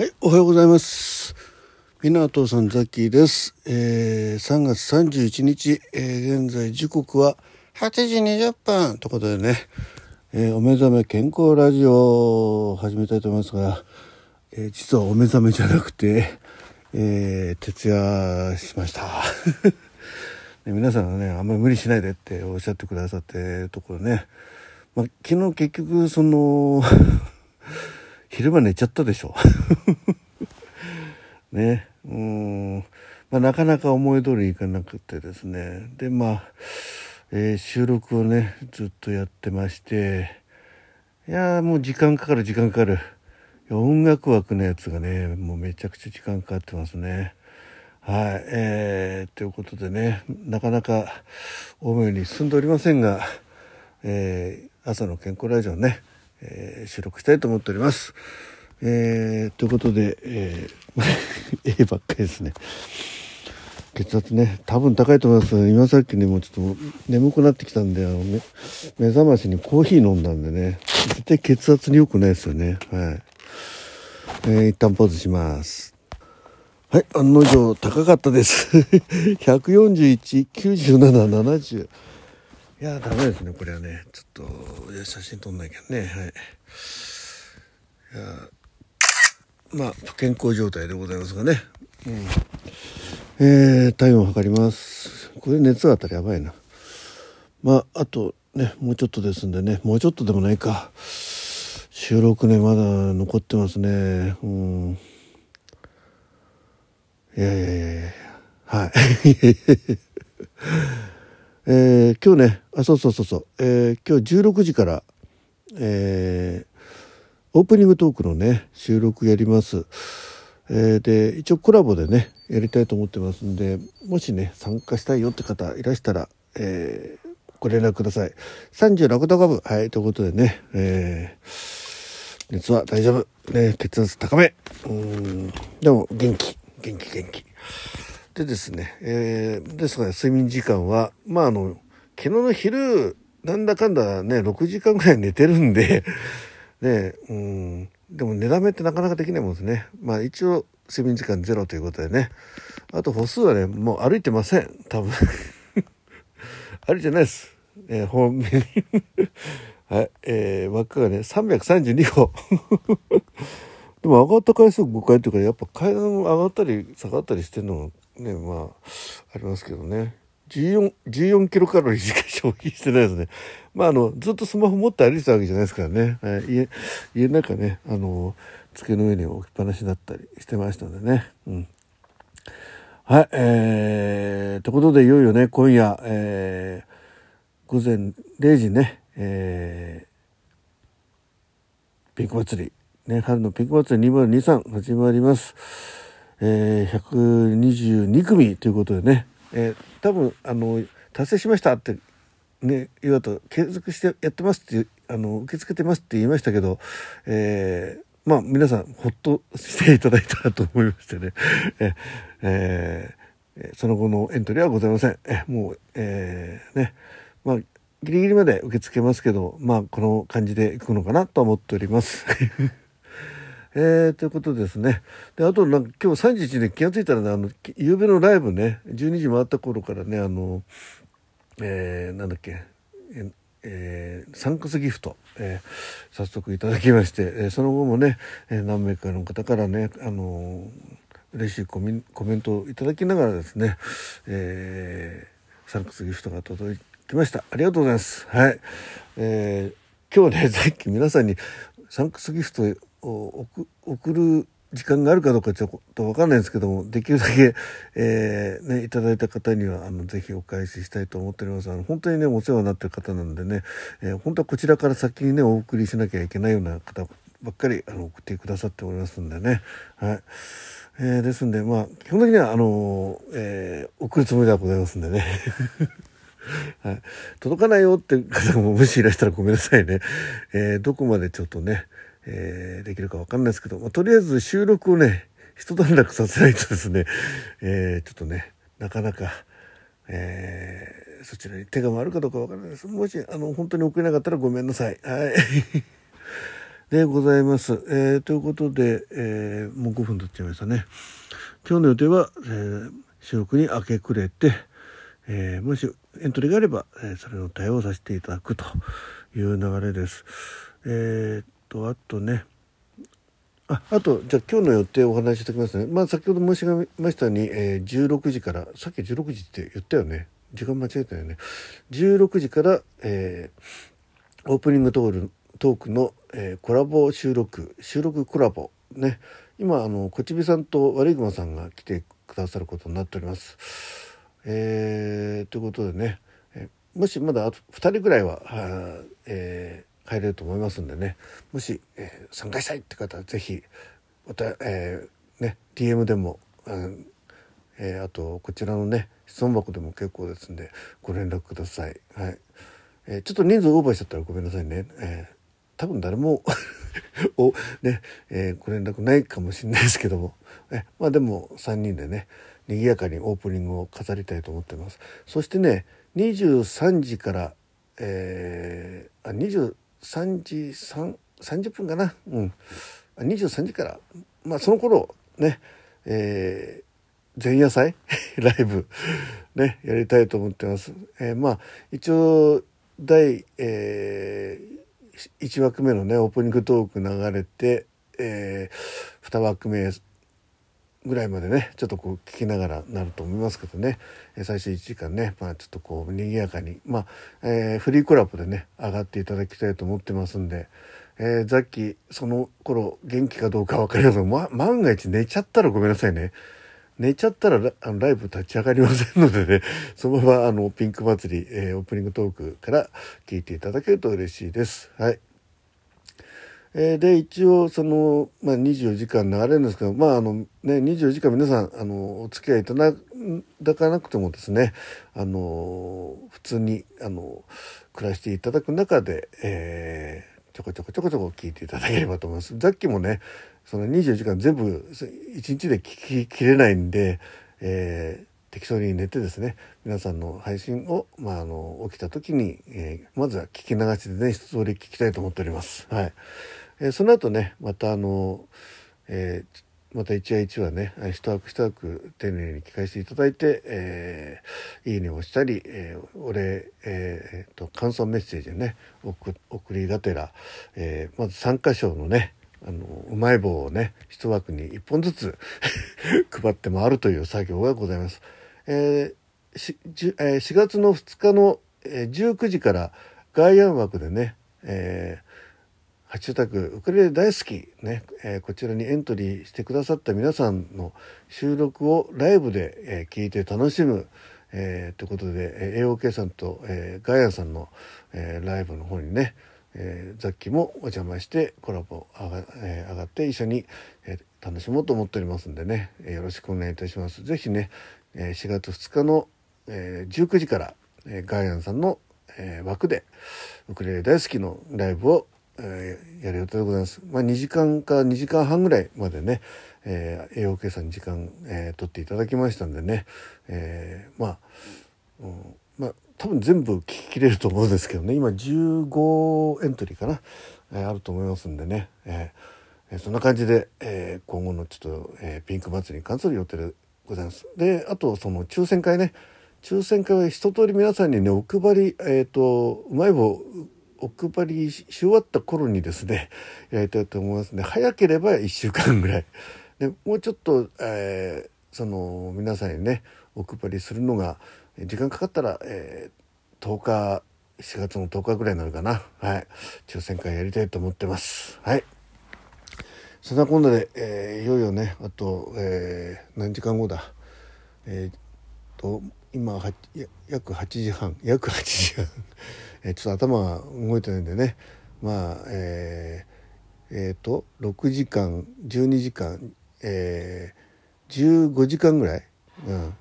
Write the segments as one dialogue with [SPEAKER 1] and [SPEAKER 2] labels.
[SPEAKER 1] はい、おはようございます。港さんザッキーです。えー、3月31日、えー現在時刻は8時20分ということでね、えーお目覚め健康ラジオを始めたいと思いますが、えー実はお目覚めじゃなくて、えー徹夜しました。で 皆さんがね、あんまり無理しないでっておっしゃってくださってるところね、まあ、昨日結局その、昼間寝ちゃったでしょ。ね。うん。まあ、なかなか思い通りいかなくてですね。で、まあ、えー収録をね、ずっとやってまして、いやもう時間かかる時間かかる。音楽枠のやつがね、もうめちゃくちゃ時間かかってますね。はい。えー、ということでね、なかなか思うように進んでおりませんが、えー朝の健康ラジオね、えー収録したいと思っております。えーということで、えー、絵 ばっかりですね。血圧ね、多分高いと思います。今さっきね、もうちょっと眠くなってきたんで、あの、目覚ましにコーヒー飲んだんでね、絶対血圧に良くないですよね。はい。えー一旦ポーズします。はい、案の定高かったです。141、97、70。いやー、ダメですね、これはね。ちょっと、写真撮んなきゃね。はい。いやまあ、健康状態でございますがね。うん。えー、体温を測ります。これ熱があったらやばいな。まあ、あとね、もうちょっとですんでね、もうちょっとでもないか。収録ね、まだ残ってますね。うん。いやいやいやいやはい。えー今日ね、あ、そうそうそうそう、えー今日16時から、えーオープニングトークのね、収録やります。えーで、一応コラボでね、やりたいと思ってますんで、もしね、参加したいよって方いらしたら、えーご連絡ください。36度5分。はい、ということでね、えー熱は大丈夫。ね、血圧高め。うん、でも元気、元気、元気。でですね、えーですから睡眠時間は、まああの、昨日の昼、なんだかんだね、6時間ぐらい寝てるんで、ね、うん、でも寝だめってなかなかできないもんですね。まあ一応、睡眠時間ゼロということでね。あと歩数はね、もう歩いてません。多分。歩いてないです。えー、方面。はい、えー、輪っかがね、332歩。でも上がった回数5回というか、やっぱ階段上がったり下がったりしてるのがね、まあ、ありますけどね。14、14キロカロリーしか消費してないですね。まあ、あの、ずっとスマホ持って歩いてたわけじゃないですからね。はい、家、家の中ね、あの、机の上に置きっぱなしだったりしてましたんでね。うん。はい、えー、ということで、いよいよね、今夜、えー、午前0時ね、えー、ピンク祭り、ね、春のピンク祭り2023始まります。えー、122組ということでね、えー、多分、あの、達成しましたって、ね、言うと、継続してやってますって、あの、受け付けてますって言いましたけど、えー、まあ、皆さん、ほっとしていただいたと思いましてね、えーその後のエントリーはございません。もう、えーね、まあ、ギリギリまで受け付けますけど、まあ、この感じでいくのかなと思っております。えー、ということですね。で、あと、なんか今日3時で気がついたらね、あの、夕べのライブね、12時回った頃からね、あの、えー、なんだっけ、ええーサンクスギフト、えー早速いただきまして、えーその後もね、えー何名かの方からね、あのー嬉しいコメンコメントをいただきながらですね、えーサンクスギフトが届きました。ありがとうございます。はい。えー今日ね、さっき皆さんにサンクスギフト送る時間があるかどうかちょっとわかんないんですけども、できるだけ、えーね、いただいた方には、あの、ぜひお返ししたいと思っております。あの、本当にね、お世話になってる方なんでね、えー本当はこちらから先にね、お送りしなきゃいけないような方ばっかり、あの、送ってくださっておりますんでね。はい。えーですんで、まあ、基本的には、あの、え送るつもりではございますんでね。はい、届かないよって方ももしいらしたらごめんなさいね。えーどこまでちょっとね、えーできるかわかんないですけど、まあ、とりあえず収録をね、一段落させないとですね、えーちょっとね、なかなか、えーそちらに手が回るかどうかわからないです。もし、あの、本当に送れなかったらごめんなさい。はい。でございます。えー、ということで、えー、もう5分経っちゃいましたね。今日の予定は、えー、収録に明け暮れて、えー、もしエントリーがあれば、えー、それの対応させていただくという流れです。えー、とあとねああとじゃあ今日の予定をお話ししておきますね。まあ先ほど申し上げましたように、えー、16時からさっき16時って言ったよね。時間間違えたよね。16時から、えー、オープニングトールトークの、えー、コラボ収録収録コラボね今あのこちびさんと悪い熊さんが来てくださることになっております。えー、ということでね、え、もしまだあと2人ぐらいはは、えー、入れると思いますんでねもし、えー、参加したいって方は是非また、えー、ね DM でも、うんえー、あとこちらのね質問箱でも結構ですんでご連絡ください。はいえー、ちょっと人数オーバーしちゃったらごめんなさいね。えー多分誰も おね、えー、ご連絡ないかもしれないですけども、えまあでも3人でね賑やかにオープニングを飾りたいと思ってますそしてね23時からえー、あ23時3 30分かな。うん。23時から。まあその頃ねえー、前夜祭？ライブ。ねやりたいと思ってます。えー、まあ一応第、えー、1枠目のねオープニングトーク流れて、えー、2枠目ぐらいまでねちょっとこう聞きながらなると思いますけどね。最初1時間ねまあちょっとこう賑やかにまあ、えー、フリーコラボでね上がっていただきたいと思ってますんで、えー、ザッキその頃元気かどうか分かりません、ま、万が一寝ちゃったらごめんなさいね。寝ちゃったらあのライブ立ち上がりませんのでね。そのままあのピンク祭り、えー、オープニングトークから聞いていただけると嬉しいです。はい。えー、で一応その、まあ、24時間流れるんですけどまああのね24時間皆さんあのお付き合いいただかなくてもですねあの普通にあの暮らしていただく中で、えー、ちょこちょこちょこちょこ聞いていただければと思います。さっきもねその24時間全部1日で聞ききれないんで、えー、適当に寝てですね皆さんの配信を、まあ、あの起きた時に、えー、まずは聞き流しでね一通り聞きたいと思っております。はいえー、その後ねまたあの、えー、また一話一話ね一枠一枠丁寧に聞かせていただいて、えー、いいねをしたり、えー、お礼、えー、と感想メッセージね送りがてら、えー、まず参加賞のねあのうまい棒をね一枠に1本ずつ 配って回るという作業がございます。えー、えー、4月の2日の、えー、19時から外野枠でね、えーハッシュタグウクレレ大好きね、えー、こちらにエントリーしてくださった皆さんの収録をライブで、えー、聞いて楽しむ、えー、ということで、えー、AOK さんと、えー、ガイアンさんの、えー、ライブの方にね、えー、ザッキもお邪魔してコラボ上が,、えー、上がって一緒に、えー、楽しもうと思っておりますんでね、えー、よろしくお願いいたします。ぜひね、4月2日の、19時から、ガイアンさんの、枠でウクレレ大好きのライブを、やる予定でございます。まあ、2時間か2時間半ぐらいまでね、えー、栄養計算に時間、え、取っていただきましたんでね、えー、まあ、うん、まあ多分全部聞ききれると思うんですけどね今15エントリーかな、えー、あると思いますんでね、えー、そんな感じで、えー、今後のちょっと、えー、ピンク祭りに関する予定ございます。であとその抽選会ね。抽選会は一通り皆さんにねお配りえっ、ー、とうまい棒お配りし終わった頃にですねやりたいと思いますので早ければ1週間ぐらい。でもうちょっと、えー、その皆さんにねお配りするのが時間かかったら、えー、10日4月の10日ぐらいになるかな。はい。抽選会やりたいと思ってます。はい。そんなこんなで、えー、いよいよねあと、えー、何時間後だ。えー、と今は約8時半。約8時半。えちょっと頭が動いてないんでね。まあえー、えー、と6時間12時間えー、15時間ぐらい、うん、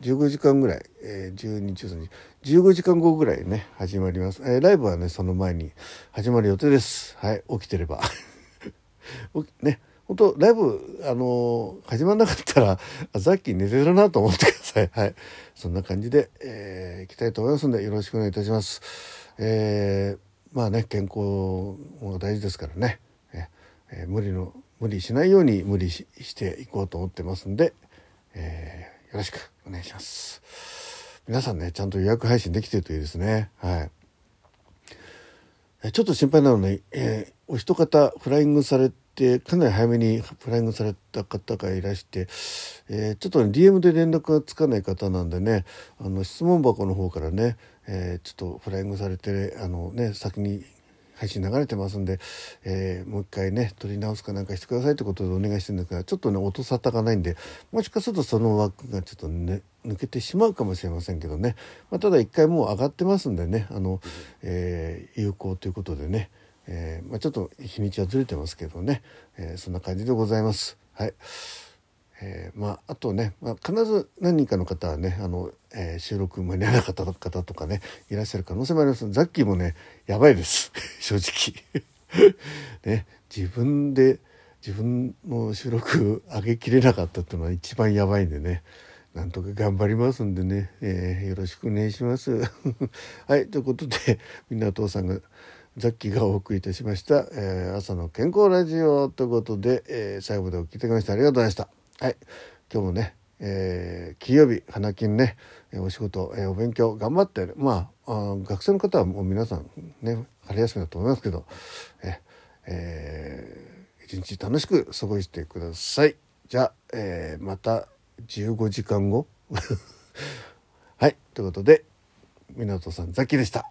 [SPEAKER 1] 15時間ぐらい、えー、12、13時、15時間後ぐらいね、始まります。えー、ライブはね、その前に始まる予定です。はい、起きてれば。ね、本当ライブ、あの、始まんなかったら、さっき寝てるなと思ってください。はい。そんな感じで、えー、行きたいと思いますので、よろしくお願いいたします。えー、まあね健康が大事ですからね、えー、無理の無理しないように無理していこうと思ってますんで、えー、よろしくお願いします皆さんねちゃんと予約配信できてるといいですねはいちょっと心配なのね、えー、お一方フライングされてかなり早めにフライングされた方がいらして、えー、ちょっと、ね、DM で連絡がつかない方なんでねあの質問箱の方からね、えー、ちょっとフライングされてあの、ね、先に配信流れてますんで、えー、もう一回ね撮り直すかなんかしてくださいってことでお願いしてるんですがちょっとね音沙汰がないんでもしかするとその枠がちょっとね抜けてしまうかもしれませんけどね、まあ、ただ一回もう上がってますんでねあの、えー、有効ということでね、えー、まあ、ちょっと日にちはずれてますけどね、えそんな感じでございます。はい。えー、まあ、あとね、まあ、必ず何人かの方はねあの、えー、収録間に合わなかった方とかねいらっしゃる可能性もあります。ザッキーもねやばいです。正直。ね自分で自分の収録上げきれなかったっていうのは一番やばいんでね。なんとか頑張りますんでね、えー、よろしくお願いします。はい。ということでみんなお父さんがザッキーがお送りいたしました、えー、朝の健康ラジオということで、えー、最後までお聞きいただきましてありがとうございましたはい。今日もね、えー、金曜日、花金ね、お仕事、えー、お勉強頑張って、まああ、学生の方はもう皆さんね、春休みだと思いますけど、ええー、一日楽しく過ごしてください。じゃあ、えー、また15時間後 はい。ということで、湊さん、ザッキでした。